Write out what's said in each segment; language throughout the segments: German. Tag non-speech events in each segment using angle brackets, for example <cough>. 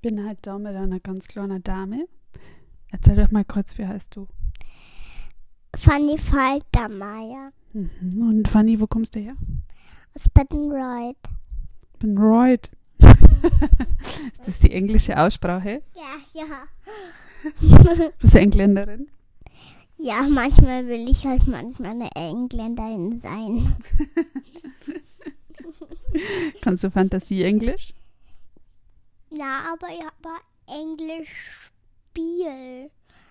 bin halt da mit einer ganz kleinen Dame. Erzähl doch mal kurz, wie heißt du? Fanny Faltermeier Mhm. Und Fanny, wo kommst du her? aus Bettenreuth. bin Reut. <laughs> ist das die englische Aussprache? Ja, ja. <laughs> Bist du Engländerin? Ja, manchmal will ich halt manchmal eine Engländerin sein. <laughs> Kannst du Fantasie-Englisch? Ja, aber ich habe Englisch Spiel.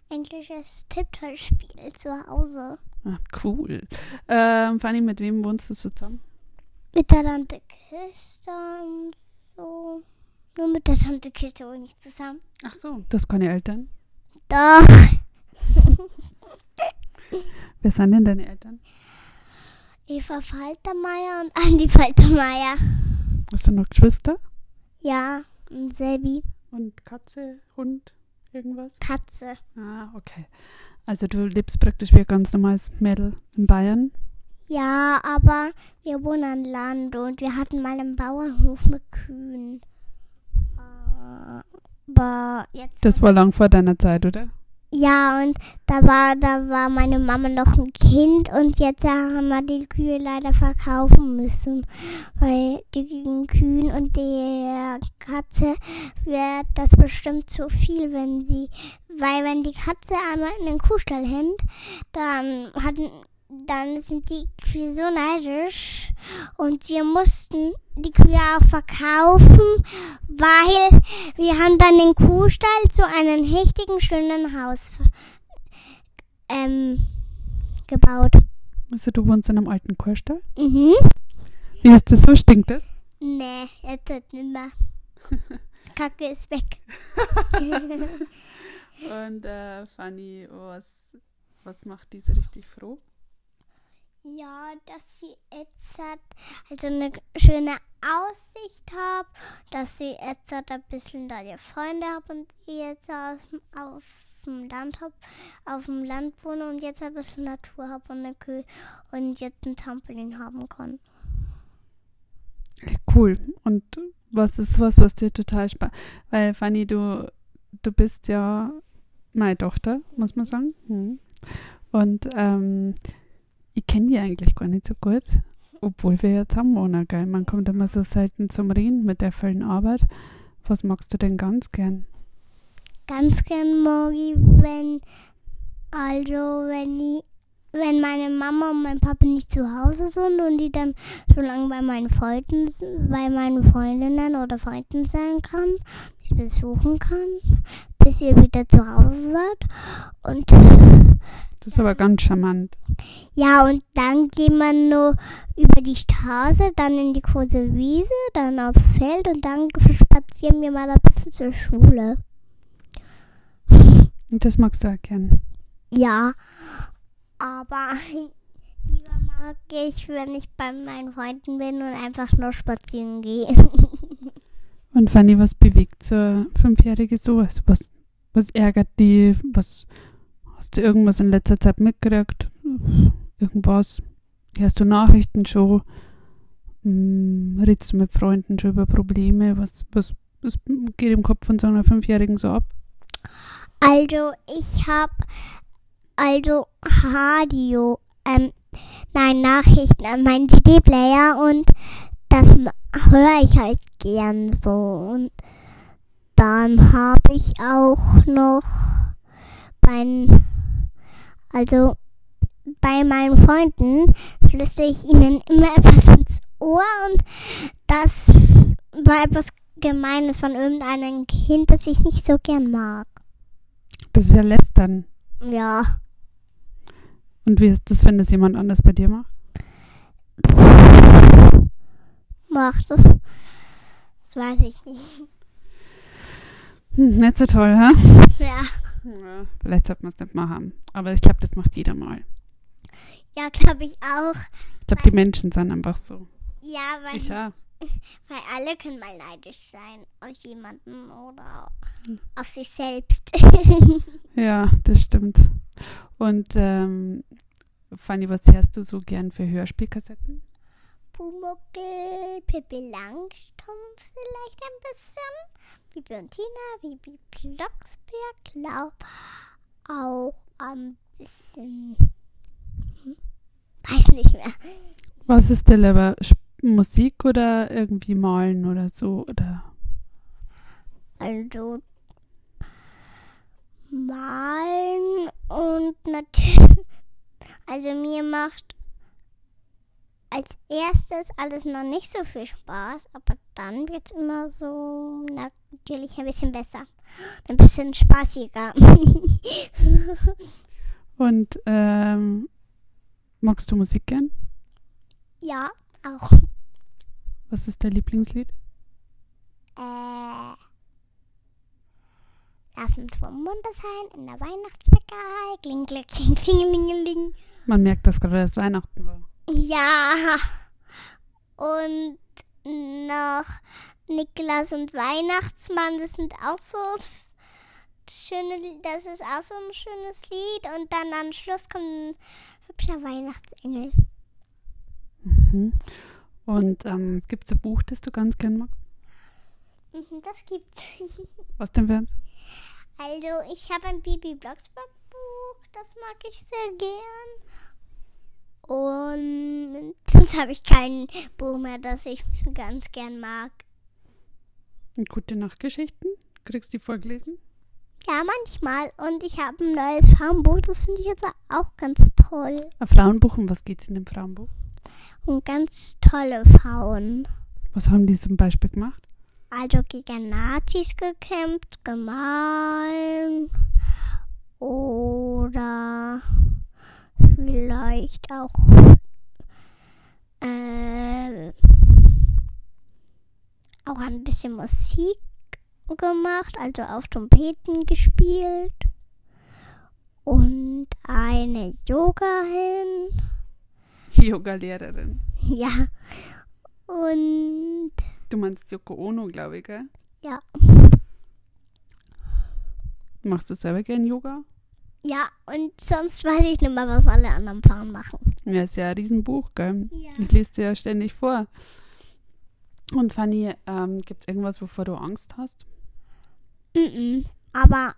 Englisches Tipptoy-Spiel zu Hause. Ah, cool. Ähm, Fanny, mit wem wohnst du zusammen? Mit der Tante Kiste und so. Nur mit der Tante Kiste wohne ich zusammen. Ach so. Du hast keine Eltern? Doch. <laughs> Wer sind denn deine Eltern? Eva Faltermeier und Andi Faltermeier. Hast du noch Geschwister? Ja, und Sebi. Und Katze, Hund, irgendwas? Katze. Ah, okay. Also du lebst praktisch wie ein ganz normales Mädel in Bayern. Ja, aber wir wohnen an Land und wir hatten mal einen Bauernhof mit Kühen. Äh, Aber jetzt. Das war lang vor deiner Zeit, oder? Ja, und da war, da war meine Mama noch ein Kind und jetzt haben wir die Kühe leider verkaufen müssen. Weil die Kühen und der Katze wird das bestimmt zu viel, wenn sie, weil wenn die Katze einmal in den Kuhstall hängt, dann hatten, dann sind die Kühe so neidisch und wir mussten die Kühe auch verkaufen, weil wir haben dann den Kuhstall zu einem richtigen schönen Haus ähm, gebaut. Also du wohnst in einem alten Kuhstall? Mhm. Wie ist das so? Stinkt das? Nee, jetzt nicht mehr. <laughs> Kacke ist weg. <laughs> Und äh, Fanny, was, was macht diese richtig froh? Ja, dass sie jetzt hat, also eine schöne Aussicht habe, dass sie jetzt hat ein bisschen da die Freunde habe und die jetzt auf, auf dem Land hab, auf dem Land wohne und jetzt ein bisschen Natur habe und eine Kühe und jetzt ein Trampolin haben kann. Cool. Und was ist was, was dir total Spaß? Weil Fanny, du, du bist ja meine Tochter, muss man sagen. Mhm. Und ähm, ich kenne die eigentlich gar nicht so gut, obwohl wir ja zusammen wohnen, gell? Man kommt immer so selten zum Reden mit der vollen Arbeit. Was magst du denn ganz gern? Ganz gern mag ich, wenn, also wenn ich, wenn meine Mama und mein Papa nicht zu Hause sind und die dann so lange bei meinen Freunden, bei meinen Freundinnen oder Freunden sein kann, sie besuchen kann, bis ihr wieder zu Hause seid. Und Das ist aber ganz charmant. ja, und dann gehen wir nur über die Straße, dann in die große Wiese, dann aufs Feld und dann spazieren wir mal ein bisschen zur Schule. Und das magst du gern. Ja, aber <laughs> lieber mag ich, wenn ich bei meinen Freunden bin und einfach nur spazieren gehe. <laughs> Und Fanny, was bewegt so eine Fünfjährige so? Also was, was ärgert die? Was hast du irgendwas in letzter Zeit mitgekriegt? Irgendwas? Hörst du Nachrichten schon? Hm, du mit Freunden schon über Probleme? Was, was, was geht im Kopf von so einer Fünfjährigen so ab? Also, ich habe also Radio, ähm, nein, Nachrichten an meinen CD-Player und das höre ich halt gern so. Und dann habe ich auch noch bei, also bei meinen Freunden flüstere ich ihnen immer <laughs> etwas ins Ohr und das war etwas Gemeines von irgendeinem Kind, das ich nicht so gern mag. Das ist ja lästern. Ja. Und wie ist das, wenn das jemand anders bei dir macht? Macht das. Das weiß ich nicht. Hm, nicht so toll, hä? Ja. Ja, vielleicht sollte man es nicht machen. Aber ich glaube, das macht jeder mal. Ja, glaube ich auch. Ich glaube, die Menschen sind einfach so. Ja, weil, Ich ja. <laughs> weil alle können mal neidisch sein auf jemanden oder auf sich selbst. <laughs> Ja, das stimmt. Und ähm, Fanny, was hörst du so gern für Hörspielkassetten? Pumuckel, Pippi Langstrumpf vielleicht ein bisschen. Bibi und Tina, Bibi Blocksberg, glaub auch ein bisschen. Hm? Weiß nicht mehr. Was ist dir lieber? Musik oder irgendwie malen oder so? Oder Also malen und natürlich. <laughs> Also mir macht als erstes alles noch nicht so viel Spaß, aber dann wird es immer so natürlich ein bisschen besser. Ein bisschen spaßiger. <laughs> und ähm, magst du Musik gern? ja, auch. Was ist dein Lieblingslied? Äh. Lass uns vom Munde sein in der Weihnachtsbäckerei. Kling, kling, kling, klingelingeling. Man merkt, dass gerade erst Weihnachten war. Ja. Und noch Niklas und Weihnachtsmann, das sind auch so schöne, das ist auch so ein schönes Lied. Und dann am Schluss kommt ein hübscher Weihnachtsengel. Mhm. Und ähm, gibt es ein Buch, das du ganz gern magst? Mhm, Das gibt's. <laughs> Was denn wär's? Also, ich habe ein Bibi Blocksberg Buch, das mag ich sehr gern. Und sonst habe ich kein Buch mehr, das ich so ganz gern mag. Gute Nachtgeschichten? Kriegst du die vorgelesen? Ja, manchmal. Und ich habe ein neues Farmbuch, das finde ich jetzt auch ganz toll. Ein Frauenbuch, um was geht's in dem Frauenbuch? Und ganz tolle Frauen. Was haben die zum Beispiel gemacht? Also gegen Nazis gekämpft, gemahlen. Oder vielleicht auch äh, auch ein bisschen Musik gemacht, also auf Trompeten gespielt. Und eine Yoga-Hin. <laughs> Yoga-Lehrerin. Ja. Und Du meinst Yoko Ono, glaube ich, gell? ja. Machst du selber gern Yoga? Ja, und sonst weiß ich nicht mehr, was alle anderen Frauen machen. Ja, ist ja ein Riesenbuch, gell? Ja. Ich lese dir ja ständig vor. Und Fanny, ähm, gibt es irgendwas, wovor du Angst hast? Mhm. Aber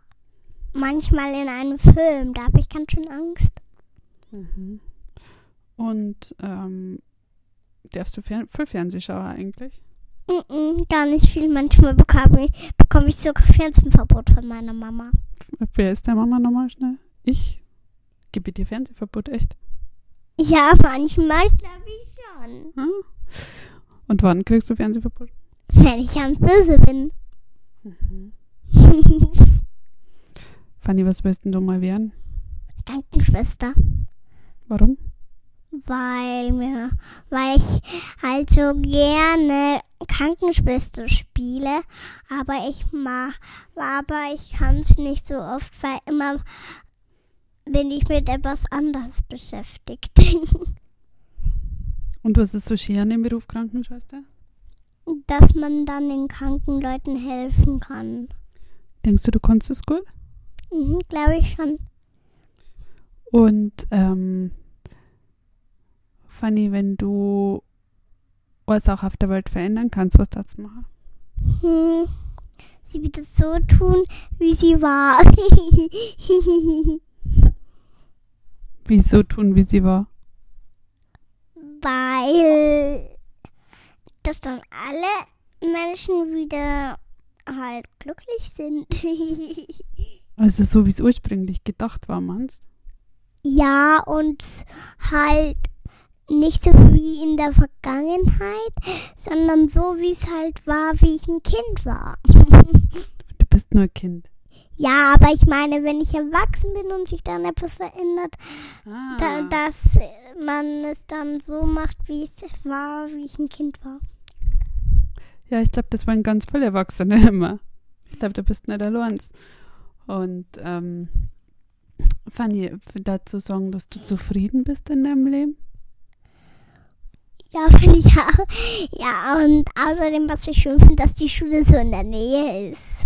manchmal in einem Film, da habe ich ganz schön Angst. Mhm. Und ähm, darfst du fern viel Fernsehschauer eigentlich? Gar nicht viel. Manchmal bekomme ich, bekomme ich sogar Fernsehverbot von meiner Mama. Wer ist der Mama nochmal schnell? Ich? Gebe dir Fernsehverbot, echt? Ja, manchmal glaube ich schon. Hm? Und wann kriegst du Fernsehverbot? <laughs> Wenn ich ganz böse bin. Mhm. <laughs> Fanny, was willst denn du mal werden? Krankenschwester. Warum? Weil mir, weil ich halt so gerne Krankenschwester spiele, aber ich ma, aber ich kann es nicht so oft, weil immer bin ich mit etwas anderes beschäftigt. <laughs> Und was ist so schön an dem Beruf Krankenschwester? Dass man dann den kranken Leuten helfen kann. Denkst du, du kannst es gut? Mhm, Glaube ich schon. Und ähm, Fanny, wenn du was auch auf der Welt verändern kannst, was du machen? Hm, sie wird es so tun, wie sie war. <laughs> Wieso tun, wie sie war? Weil dass dann alle Menschen wieder halt glücklich sind. <laughs> Also so, wie es ursprünglich gedacht war, meinst ja, und halt nicht so wie in der Vergangenheit, sondern so wie es halt war, wie ich ein Kind war. <laughs> Du bist nur ein Kind. ja, aber ich meine, wenn ich erwachsen bin und sich dann etwas verändert, Ah. da, dass man es dann so macht, wie es war, wie ich ein Kind war. Ja, ich glaube, das waren ganz viele Erwachsene <laughs> immer. Ich glaube, du bist nicht allein. Und ähm, Fanny, dazu sagen, dass du zufrieden bist in deinem Leben? Ja, finde ich auch. Ja, und außerdem, was ich schön finde, dass die Schule so in der Nähe ist.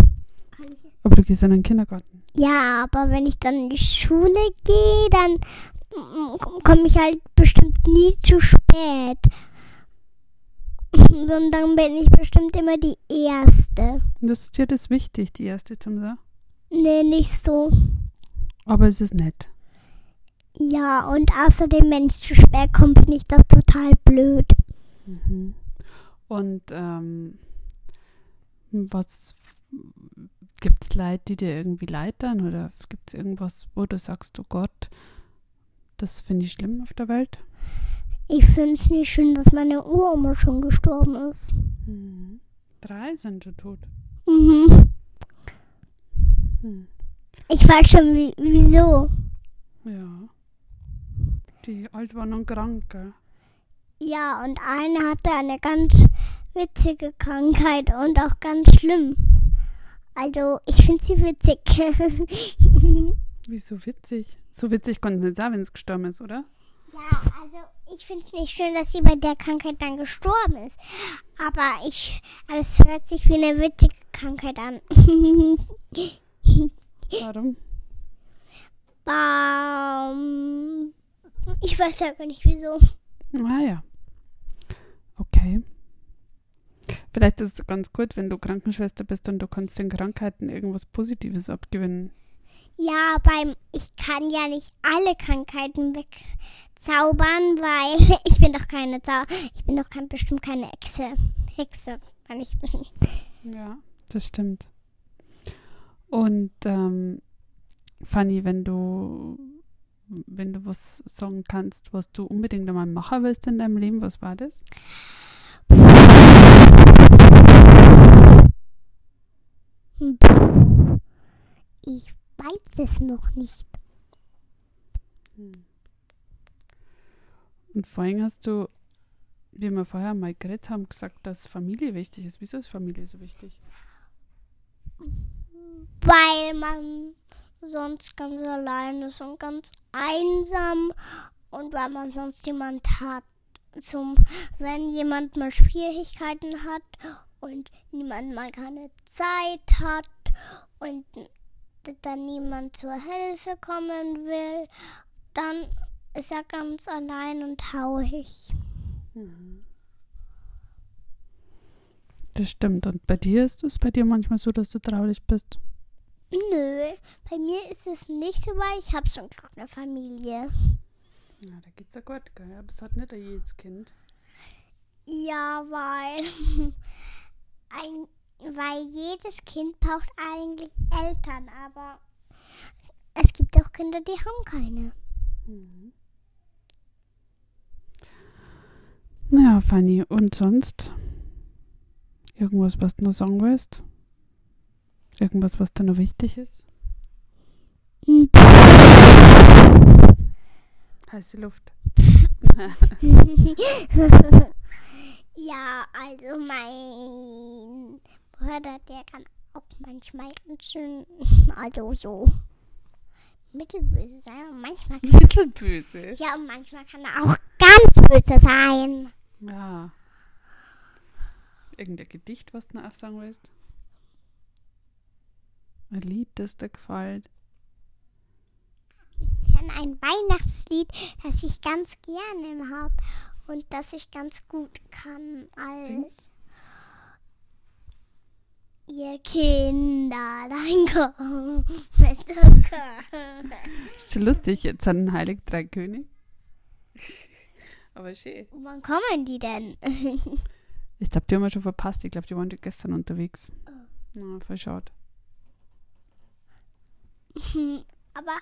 Aber du gehst in den Kindergarten. Ja, aber wenn ich dann in die Schule gehe, dann komme ich halt bestimmt nie zu spät. Und dann bin ich bestimmt immer die Erste. Das ist dir das wichtig, die erste zum Sagen. Nee, nicht so. Aber es ist nett. Ja, und außerdem, wenn ich zu spät komme, finde ich das total blöd. Mhm. Und ähm, was gibt es Leute, die dir irgendwie leitern oder gibt es irgendwas, wo du sagst, oh Gott, das finde ich schlimm auf der Welt? Ich finde es nicht schön, dass meine Uroma schon gestorben ist. Mhm. Drei sind schon tot. Mhm. Hm. Ich weiß schon, wie, wieso. Ja. Die alt waren und krank, gell? Ja, und eine hatte eine ganz witzige Krankheit und auch ganz schlimm. Also, ich finde sie witzig. <laughs> Wieso witzig? So witzig konnte es nicht sein, wenn es gestorben ist, oder? ja, also ich finde es nicht schön, dass sie bei der Krankheit dann gestorben ist. Aber ich, es hört sich wie eine witzige Krankheit an. <laughs> Warum? Baum. Ich weiß aber nicht wieso. Ah ja. Okay. Vielleicht ist es ganz gut, wenn du Krankenschwester bist und du kannst den Krankheiten irgendwas Positives abgewinnen. Ja, beim ich kann ja nicht alle Krankheiten wegzaubern, weil <laughs> ich bin doch keine Zau ich bin doch kein, bestimmt keine Hexe. Hexe kann ich Ja, das stimmt. Und ähm, Fanny, wenn du wenn du was sagen kannst, was du unbedingt einmal machen willst in deinem Leben, was war das? Ich weiß es noch nicht. Und vorhin hast du, wie wir vorher mal geredet haben, gesagt, dass Familie wichtig ist. Wieso ist Familie so wichtig? Weil man sonst ganz allein ist und ganz einsam und weil man sonst jemand hat, zum, wenn jemand mal Schwierigkeiten hat und niemand mal keine Zeit hat und dann niemand zur Hilfe kommen will, dann ist er ganz allein und traurig. Das stimmt. Und bei dir ist es bei dir manchmal so, dass du traurig bist? Nö, bei mir ist es nicht so, weil ich habe schon eine Familie. Ja, da geht's ja gut, gell? Aber es hat nicht jedes Kind. Ja, weil, <laughs> ein, weil jedes Kind braucht eigentlich Eltern, aber es gibt auch Kinder, die haben keine. Mhm. Naja, Fanny, und sonst? Irgendwas, was du noch sagen willst? Irgendwas, was dir noch wichtig ist? Heiße Luft. <laughs> ja, also mein Bruder, der kann auch manchmal ganz schön, also so mittelböse sein und manchmal kann, Mittelböse. ja, und manchmal kann er auch ganz böse sein. Ja. Irgendein Gedicht, was du noch aufsagen willst? Ein Lied, das dir gefällt? Ich kenne ein Weihnachtslied, das ich ganz gerne habe und das ich ganz gut kann als Ihr Kinderlein kommt mit Zucker. Ist schon lustig, jetzt an Heilig Drei König. Aber schön. Wann kommen die denn? Ich glaube, die haben wir schon verpasst. Ich glaube, die waren gestern unterwegs. Na, voll schade. <laughs> Aber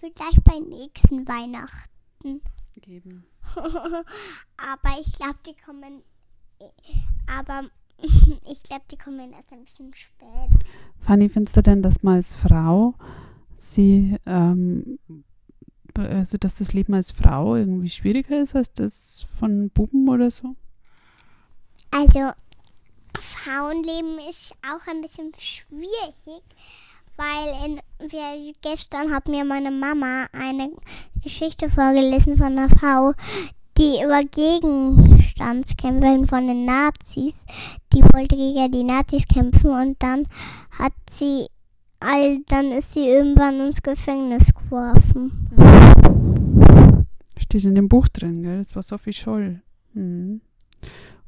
vielleicht bei nächsten Weihnachten. Geben. <laughs> Aber ich glaube, die kommen. Aber <laughs> ich glaube, die kommen erst ein bisschen spät. Fanny, findest du denn, dass man als Frau sie, ähm, also dass das Leben als Frau irgendwie schwieriger ist als das von Buben oder so? Also, Frauenleben ist auch ein bisschen schwierig, weil in, wir, gestern hat mir meine Mama eine Geschichte vorgelesen von einer Frau, die über Gegenstandskämpfe von den Nazis, die wollte gegen die Nazis kämpfen und dann hat sie, all, dann ist sie irgendwann ins Gefängnis geworfen. Steht in dem Buch drin, gell? Das war Sophie Scholl. Mhm.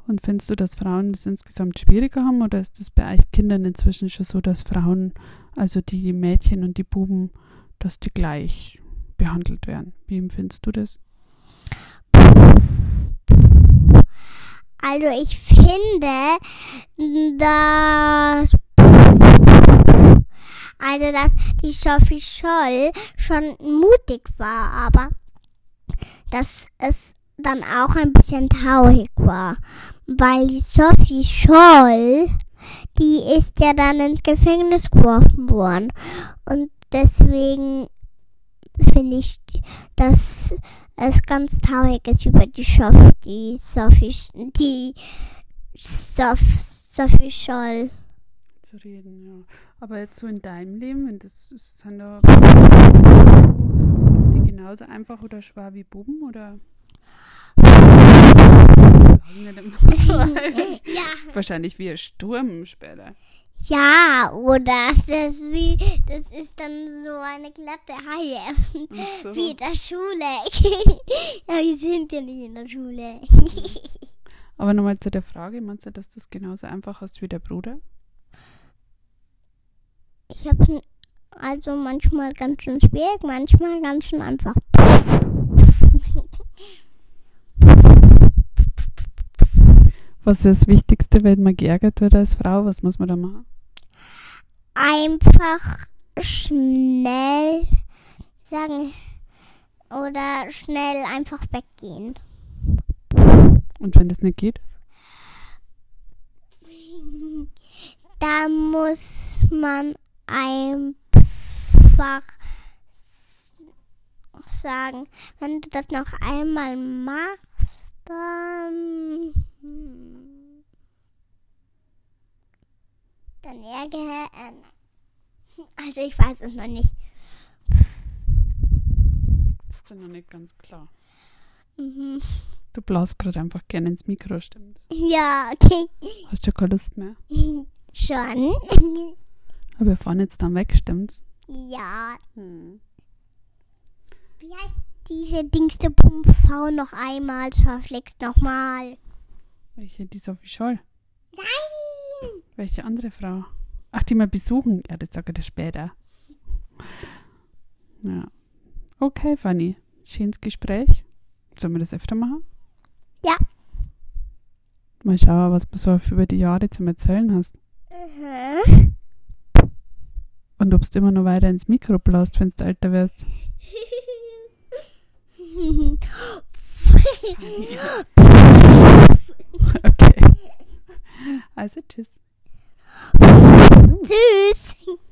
Und findest du, dass Frauen es insgesamt schwieriger haben oder ist es bei euch Kindern inzwischen schon so, dass Frauen, also die Mädchen und die Buben, dass die gleich behandelt werden? Wie empfindest du das? Also ich finde, dass also dass die Sophie Scholl schon mutig war, aber dass es dann auch ein bisschen traurig war, weil die Sophie Scholl, die ist ja dann ins Gefängnis geworfen worden und deswegen finde ich, dass es ganz traurig ist über die Sophie, die Sophie, die Sophie, Sophie Scholl zu reden, ja. Aber jetzt so in deinem Leben, wenn das sind da <laughs> ist die genauso einfach oder schwer wie Buben oder? <laughs> ja. Wahrscheinlich wie ein Sturm später. Ja, oder <laughs> das, das ist dann so eine glatte Haie. So. <laughs> Wie in der Schule. ja, wir sind ja nicht in der Schule. Aber nochmal zu der Frage, meinst du, dass du es genauso einfach hast wie der Bruder? Ich habe also manchmal ganz schön schwierig, manchmal ganz schön einfach. Was ist das Wichtigste, wenn man geärgert wird als Frau? Was muss man da machen? Einfach schnell sagen oder schnell einfach weggehen. Und wenn das nicht geht? <laughs> Da muss man einfach sagen, wenn du das noch einmal machst, dann, ärgere. Äh, <laughs> also ich weiß es noch nicht. Das ist ja noch nicht ganz klar. Mhm. Du blaust gerade einfach gerne ins Mikro, stimmt's? Ja, okay. Hast du keine Lust mehr? <laughs> Schon. <laughs> Aber wir fahren jetzt dann weg, stimmt's? Ja. Hm. Wie heißt diese Dingste Pumpfrau noch einmal? Verflixt nochmal. Welche? Die Sophie Scholl? Nein! Welche andere Frau? Ach, die mal besuchen. Ja, das sage ich später. Ja. Okay, Fanny. Schönes Gespräch. Sollen wir das öfter machen? Ja. Mal schauen, was du so über die Jahre zum Erzählen hast. Mhm. Und ob du immer noch weiter ins Mikro blast, wenn du älter wirst. <laughs> <laughs> okay. Also <laughs> Tschüss. <laughs>